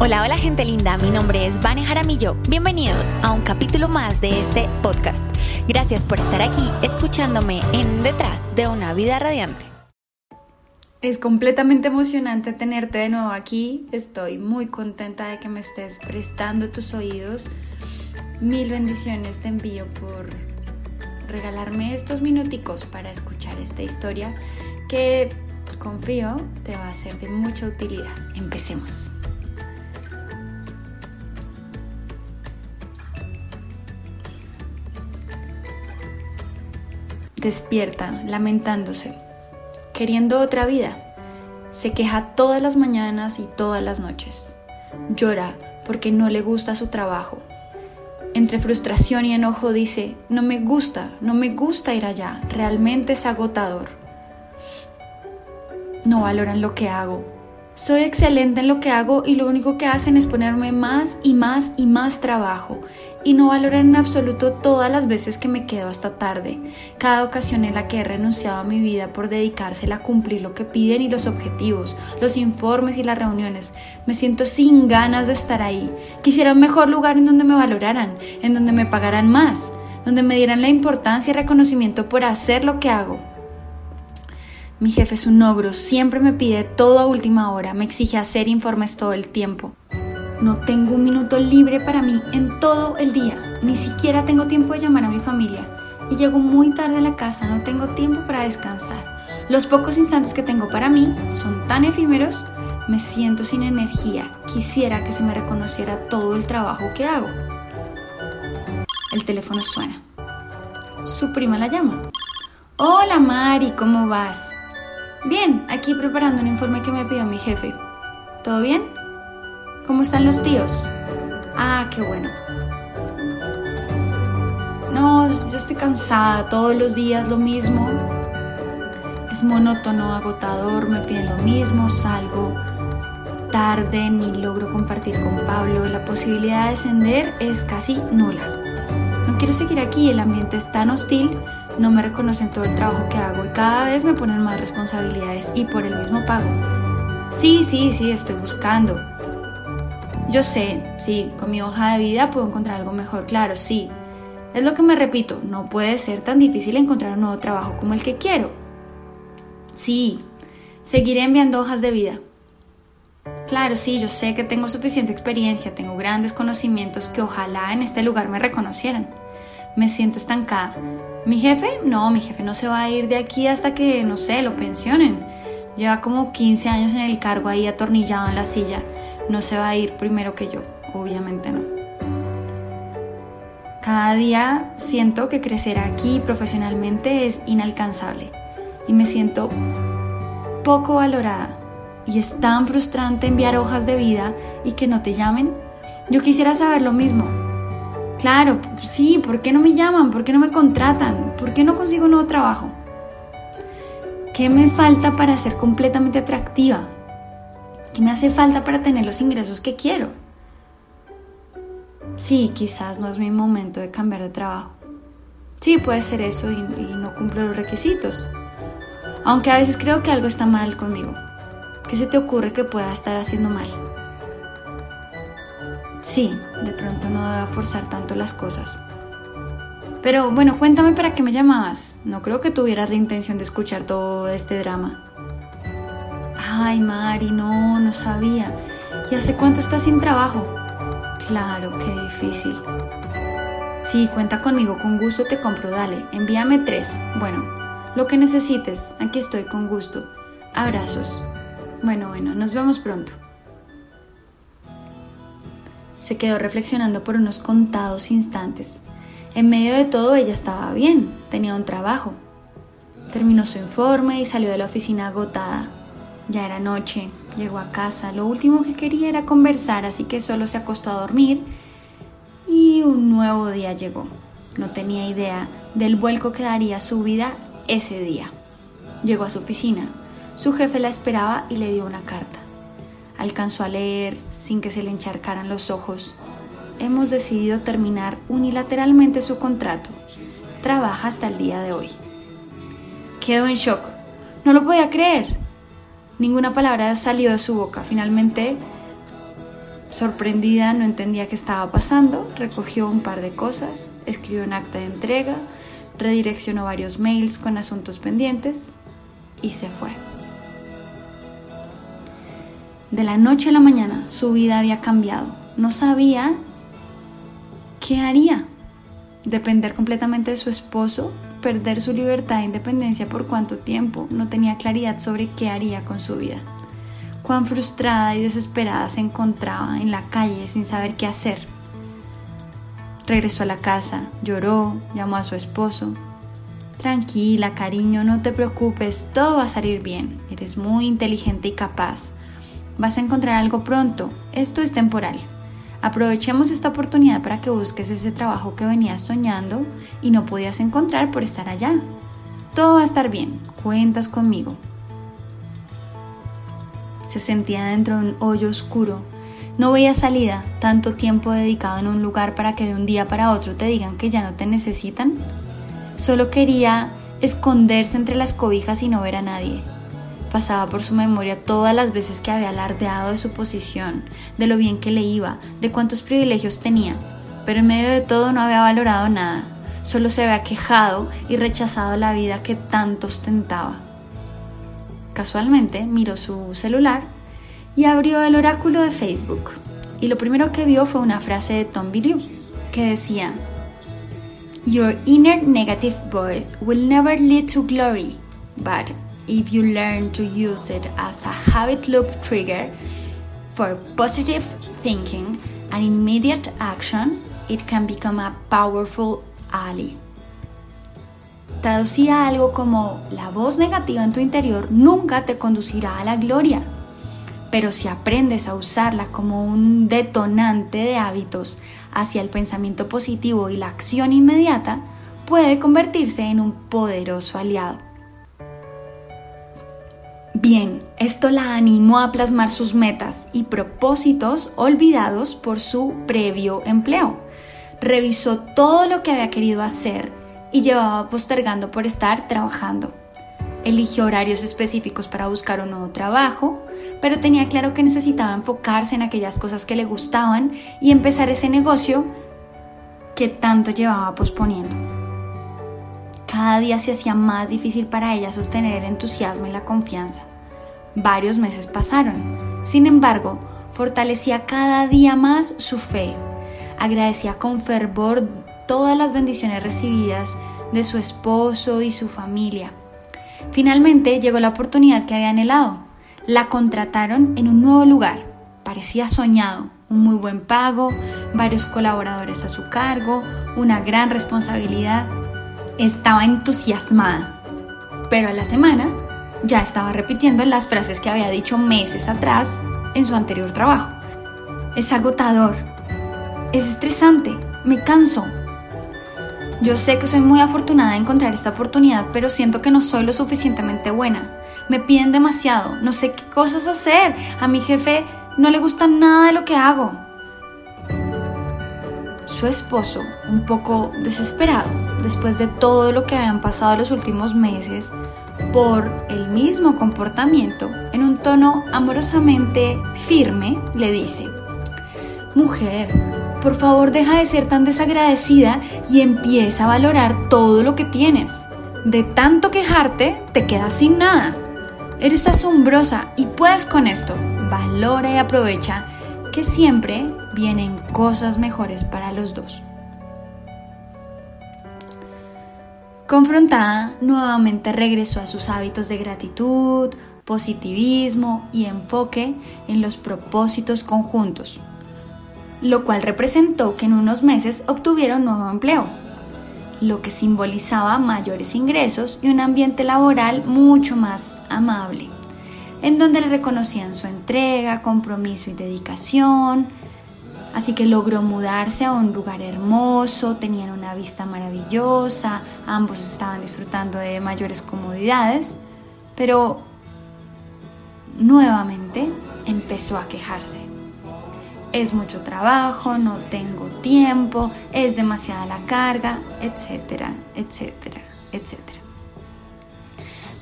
Hola, hola gente linda, mi nombre es Vane Jaramillo. Bienvenidos a un capítulo más de este podcast. Gracias por estar aquí escuchándome en Detrás de una vida radiante. Es completamente emocionante tenerte de nuevo aquí. Estoy muy contenta de que me estés prestando tus oídos. Mil bendiciones te envío por regalarme estos minuticos para escuchar esta historia que confío te va a ser de mucha utilidad. Empecemos. Despierta, lamentándose, queriendo otra vida. Se queja todas las mañanas y todas las noches. Llora porque no le gusta su trabajo. Entre frustración y enojo dice, no me gusta, no me gusta ir allá, realmente es agotador. No valoran lo que hago. Soy excelente en lo que hago y lo único que hacen es ponerme más y más y más trabajo y no valoran en absoluto todas las veces que me quedo hasta tarde, cada ocasión en la que he renunciado a mi vida por dedicársela a cumplir lo que piden y los objetivos, los informes y las reuniones. Me siento sin ganas de estar ahí. Quisiera un mejor lugar en donde me valoraran, en donde me pagaran más, donde me dieran la importancia y reconocimiento por hacer lo que hago. Mi jefe es un ogro, siempre me pide todo a última hora, me exige hacer informes todo el tiempo. No tengo un minuto libre para mí en todo el día. Ni siquiera tengo tiempo de llamar a mi familia. Y llego muy tarde a la casa, no tengo tiempo para descansar. Los pocos instantes que tengo para mí son tan efímeros, me siento sin energía. Quisiera que se me reconociera todo el trabajo que hago. El teléfono suena. Su prima la llama. Hola Mari, ¿cómo vas? Bien, aquí preparando un informe que me pidió mi jefe. ¿Todo bien? ¿Cómo están los tíos? Ah, qué bueno. No, yo estoy cansada, todos los días lo mismo. Es monótono, agotador, me piden lo mismo, salgo tarde, ni logro compartir con Pablo. La posibilidad de ascender es casi nula. No quiero seguir aquí, el ambiente es tan hostil, no me reconocen todo el trabajo que hago y cada vez me ponen más responsabilidades y por el mismo pago. Sí, sí, sí, estoy buscando. Yo sé, sí, con mi hoja de vida puedo encontrar algo mejor, claro, sí. Es lo que me repito, no puede ser tan difícil encontrar un nuevo trabajo como el que quiero. Sí, seguiré enviando hojas de vida. Claro, sí, yo sé que tengo suficiente experiencia, tengo grandes conocimientos que ojalá en este lugar me reconocieran. Me siento estancada. ¿Mi jefe? No, mi jefe no se va a ir de aquí hasta que, no sé, lo pensionen. Lleva como 15 años en el cargo ahí atornillado en la silla no se va a ir primero que yo, obviamente no. Cada día siento que crecer aquí profesionalmente es inalcanzable y me siento poco valorada y es tan frustrante enviar hojas de vida y que no te llamen. Yo quisiera saber lo mismo. Claro, sí, ¿por qué no me llaman? ¿Por qué no me contratan? ¿Por qué no consigo un nuevo trabajo? ¿Qué me falta para ser completamente atractiva? ¿Qué me hace falta para tener los ingresos que quiero? Sí, quizás no es mi momento de cambiar de trabajo. Sí, puede ser eso y, no cumplo los requisitos. Aunque a veces creo que algo está mal conmigo. ¿Qué se te ocurre que pueda estar haciendo mal? Sí, de pronto no debo forzar tanto las cosas. Pero bueno, cuéntame para qué me llamabas. No creo que tuvieras la intención de escuchar todo este drama. Ay, Mari, no, no sabía. ¿Y hace cuánto estás sin trabajo? Claro, qué difícil. Sí, cuenta conmigo, con gusto te compro, dale, envíame tres. Bueno, lo que necesites, aquí estoy con gusto. Abrazos. Bueno, bueno, nos vemos pronto. Se quedó reflexionando por unos contados instantes. En medio de todo ella estaba bien, tenía un trabajo. Terminó su informe y salió de la oficina agotada, ya era noche, llegó a casa, lo último que quería era conversar, así que solo se acostó a dormir y un nuevo día llegó. No tenía idea del vuelco que daría su vida ese día. Llegó a su oficina, su jefe la esperaba y le dio una carta. Alcanzó a leer sin que se le encharcaran los ojos. Hemos decidido terminar unilateralmente su contrato. Trabaja hasta el día de hoy. Quedó en shock. No lo podía creer. Ninguna palabra salió de su boca. Finalmente Sorprendida, no entendía qué estaba pasando, recogió un par de cosas, escribió un acta de entrega, redireccionó varios mails con asuntos pendientes y se fue. De la noche a la mañana su vida había cambiado. No sabía qué haría. Depender completamente de su esposo, perder su libertad e independencia por cuánto tiempo. No tenía claridad sobre qué haría con su vida. Cuán frustrada y desesperada se encontraba en la calle sin saber qué hacer. Regresó a la casa, lloró, llamó a su esposo. Tranquila, cariño, no te preocupes, todo va a salir bien. Eres muy inteligente y capaz. Vas a encontrar algo pronto. Esto es temporal. Aprovechemos esta oportunidad para que busques ese trabajo que venías soñando y no podías encontrar por estar allá. Todo va a estar bien. Cuentas conmigo. Se sentía dentro de un hoyo oscuro. No veía salida, tanto tiempo dedicado en un lugar para que de un día para otro te digan que ya no te necesitan. Solo quería esconderse entre las cobijas y no ver a nadie. Pasaba por su memoria todas las veces que había alardeado de su posición, de lo bien que le iba, de cuántos privilegios tenía, pero en medio de todo no había valorado nada, solo se había quejado y rechazado la vida que tanto ostentaba. Casualmente miró su celular y abrió el oráculo de Facebook, y lo primero que vio fue una frase de Tom Billieu que decía, Your inner negative voice will never lead to glory, but if you learn to use it as a habit loop trigger for positive thinking and immediate action, it can become a powerful ally. Traducía algo como la voz negativa en tu interior nunca te conducirá a la gloria, pero si aprendes a usarla como un detonante de hábitos hacia el pensamiento positivo y la acción inmediata, puede convertirse en un poderoso aliado. Bien, esto la animó a plasmar sus metas y propósitos olvidados por su previo empleo. Revisó todo lo que había querido hacer y llevaba postergando por estar trabajando. Eligió horarios específicos para buscar un nuevo trabajo, pero tenía claro que necesitaba enfocarse en aquellas cosas que le gustaban y empezar ese negocio que tanto llevaba posponiendo. Cada día se hacía más difícil para ella sostener el entusiasmo y la confianza. Varios meses pasaron. Sin embargo, fortalecía cada día más su fe. Agradecía con fervor todas las bendiciones recibidas de su esposo y su familia. Finalmente llegó la oportunidad que había anhelado. La contrataron en un nuevo lugar. Parecía soñado. Un muy buen pago, varios colaboradores a su cargo, una gran responsabilidad estaba entusiasmada, pero a la semana ya estaba repitiendo las frases que había dicho meses atrás en su anterior trabajo. Es agotador, es estresante, me canso. Yo sé que soy muy afortunada de encontrar esta oportunidad, pero siento que no soy lo suficientemente buena. Me piden demasiado, no sé qué cosas hacer. A mi jefe no le gusta nada de lo que hago su esposo, un poco desesperado, después de todo lo que habían pasado los últimos meses, por el mismo comportamiento, en un tono amorosamente firme, le dice, Mujer, por favor deja de ser tan desagradecida y empieza a valorar todo lo que tienes. De tanto quejarte, te quedas sin nada. Eres asombrosa y puedes con esto. Valora y aprovecha que siempre vienen cosas mejores para los dos. Confrontada, nuevamente regresó a sus hábitos de gratitud, positivismo y enfoque en los propósitos conjuntos, lo cual representó que en unos meses obtuviera un nuevo empleo, lo que simbolizaba mayores ingresos y un ambiente laboral mucho más amable en donde le reconocían su entrega, compromiso y dedicación. Así que logró mudarse a un lugar hermoso, tenían una vista maravillosa, ambos estaban disfrutando de mayores comodidades, pero nuevamente empezó a quejarse. Es mucho trabajo, no tengo tiempo, es demasiada la carga, etcétera, etcétera, etcétera.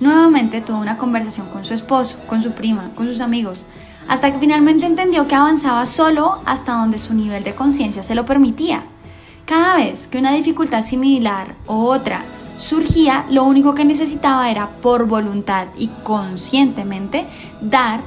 Nuevamente tuvo una conversación con su esposo, con su prima, con sus amigos. Hasta que finalmente entendió que avanzaba solo hasta donde su nivel de conciencia se lo permitía. Cada vez que una dificultad similar o otra surgía, lo único que necesitaba era por voluntad y conscientemente dar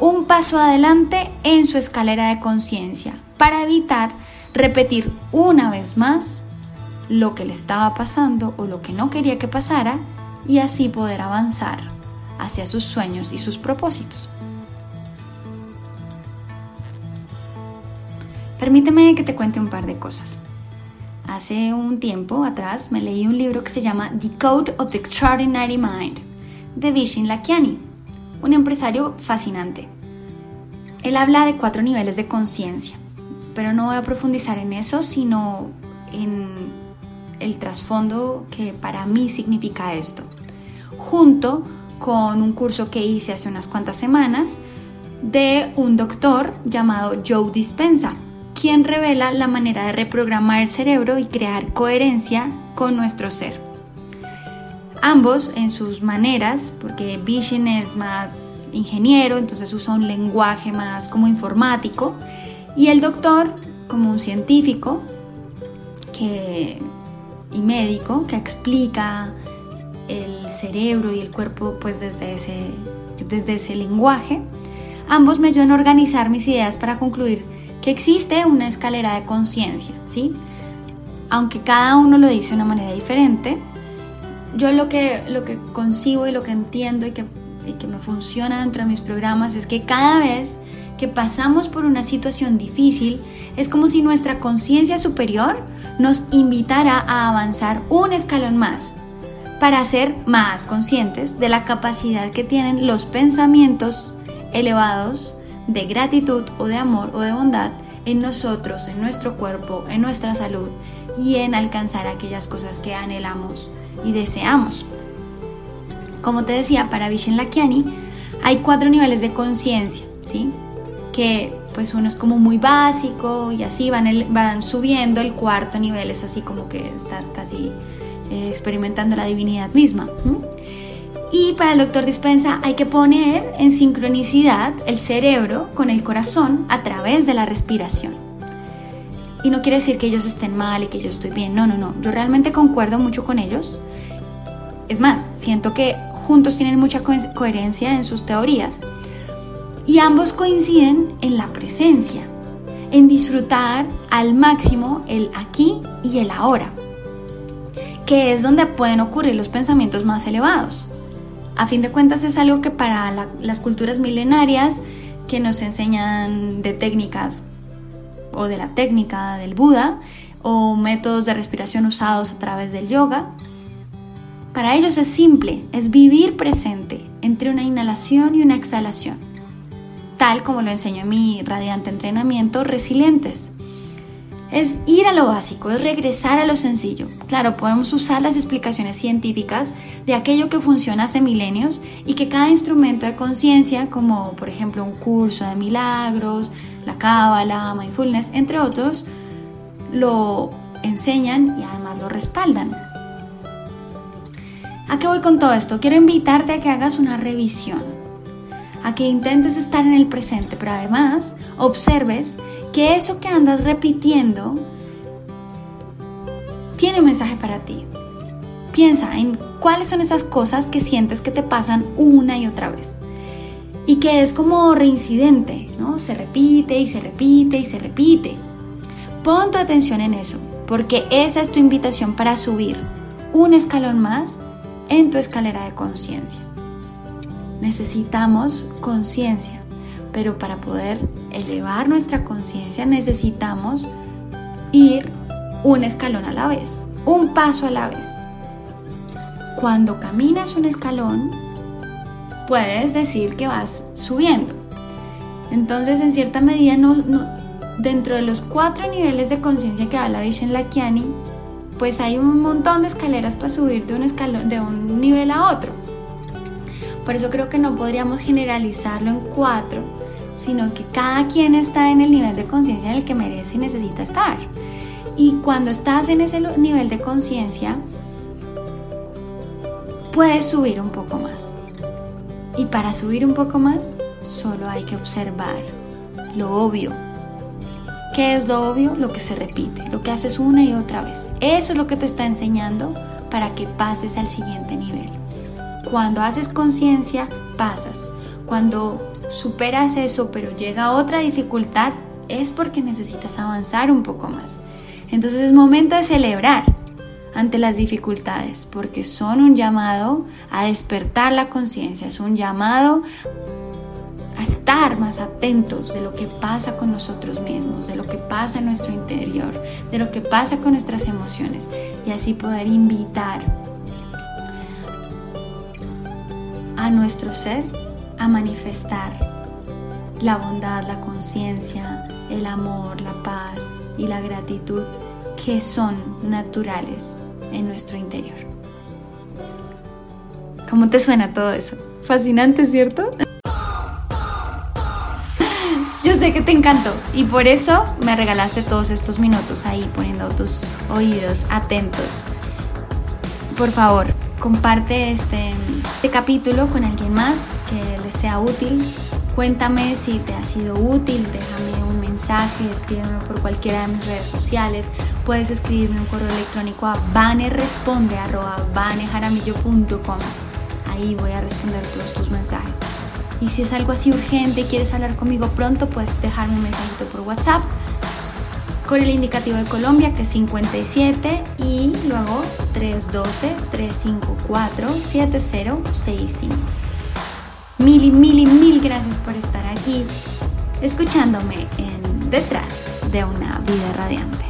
un paso adelante en su escalera de conciencia para evitar repetir una vez más lo que le estaba pasando o lo que no quería que pasara y así poder avanzar hacia sus sueños y sus propósitos. Permíteme que te cuente un par de cosas. Hace un tiempo atrás me leí un libro que se llama The Code of the Extraordinary Mind de Vishen Lakiani, un empresario fascinante. Él habla de cuatro niveles de conciencia, pero no voy a profundizar en eso, sino en el trasfondo que para mí significa esto, junto con un curso que hice hace unas cuantas semanas de un doctor llamado Joe Dispensa, quien revela la manera de reprogramar el cerebro y crear coherencia con nuestro ser. Ambos en sus maneras, porque Vision es más ingeniero, entonces usa un lenguaje más como informático, y el doctor como un científico que, y médico que explica el cerebro y el cuerpo pues desde ese, desde ese lenguaje. Ambos me ayudan a organizar mis ideas para concluir que existe una escalera de conciencia, ¿sí? Aunque cada uno lo dice de una manera diferente, yo lo que, lo que concibo y lo que entiendo y que, y que me funciona dentro de mis programas es que cada vez que pasamos por una situación difícil, es como si nuestra conciencia superior nos invitara a avanzar un escalón más para ser más conscientes de la capacidad que tienen los pensamientos elevados de gratitud o de amor o de bondad en nosotros, en nuestro cuerpo, en nuestra salud y en alcanzar aquellas cosas que anhelamos y deseamos. Como te decía, para Vishen Lakiani hay cuatro niveles de conciencia, ¿sí? Que pues uno es como muy básico y así van, van subiendo, el cuarto nivel es así como que estás casi eh, experimentando la divinidad misma. Y para el doctor Dispensa hay que poner en sincronicidad el cerebro con el corazón a través de la respiración. Y no quiere decir que ellos estén mal y que yo estoy bien, no, no, no. Yo realmente concuerdo mucho con ellos. Es más, siento que juntos tienen mucha coherencia en sus teorías. Y ambos coinciden en la presencia, en disfrutar al máximo el aquí y el ahora, que es donde pueden ocurrir los pensamientos más elevados. A fin de cuentas es algo que para las culturas milenarias que nos enseñan de técnicas o de la técnica del Buda o métodos de respiración usados a través del yoga, para ellos es simple, es vivir presente entre una inhalación y una exhalación, tal como lo enseñó en mi radiante entrenamiento Resilientes es ir a lo básico, es regresar a lo sencillo. Claro, podemos usar las explicaciones científicas de aquello que funciona hace milenios y que cada instrumento de conciencia, como por ejemplo un curso de milagros, la cábala, mindfulness, entre otros, lo enseñan y además lo respaldan. ¿A qué voy con todo esto? Quiero invitarte a que hagas una revisión a que intentes estar en el presente, pero además observes que eso que andas repitiendo tiene un mensaje para ti. Piensa en cuáles son esas cosas que sientes que te pasan una y otra vez y que es como reincidente, ¿no? Se repite y se repite y se repite. Pon tu atención en eso, porque esa es tu invitación para subir un escalón más en tu escalera de conciencia necesitamos conciencia, pero para poder elevar nuestra conciencia necesitamos ir un escalón a la vez, un paso a la vez. Cuando caminas un escalón, puedes decir que vas subiendo. Entonces, en cierta medida, dentro de los cuatro niveles de conciencia que habla Vishen Lakiani, pues hay un montón de escaleras para subir de un, escalón, de un nivel a otro. Por eso creo que no podríamos generalizarlo en cuatro, sino que cada quien está en el nivel de conciencia en el que merece y necesita estar. Y cuando estás en ese nivel de conciencia, puedes subir un poco más. Y para subir un poco más, solo hay que observar lo obvio. ¿Qué es lo obvio? Lo que se repite, lo que haces una y otra vez. Eso es lo que te está enseñando para que pases al siguiente nivel. Cuando haces conciencia, pasas. Cuando superas eso, pero llega otra dificultad, es porque necesitas avanzar un poco más. Entonces es momento de celebrar ante las dificultades, porque son un llamado a despertar la conciencia, es un llamado a estar más atentos de lo que pasa con nosotros mismos, de lo que pasa en nuestro interior, de lo que pasa con nuestras emociones y así poder invitar a nuestro ser a manifestar la bondad, la conciencia, el amor, la paz y la gratitud que son naturales en nuestro interior. ¿Cómo te suena todo eso? Fascinante, ¿cierto? Yo sé que te encantó y por eso me regalaste todos estos minutos ahí poniendo tus oídos atentos. Por favor, comparte este, este capítulo con alguien más que le sea útil. Cuéntame si te ha sido útil, déjame un mensaje, escríbeme por cualquiera de mis redes sociales. Puedes escribirme un correo electrónico a vaneresponde.com. Ahí voy a responder todos tus mensajes. Y si es algo así urgente y quieres hablar conmigo pronto, puedes dejarme un mensajito por WhatsApp con el indicativo de Colombia que es 57 y luego 312-354-7065. Mil y mil y mil gracias por estar aquí escuchándome en Detrás de una vida radiante.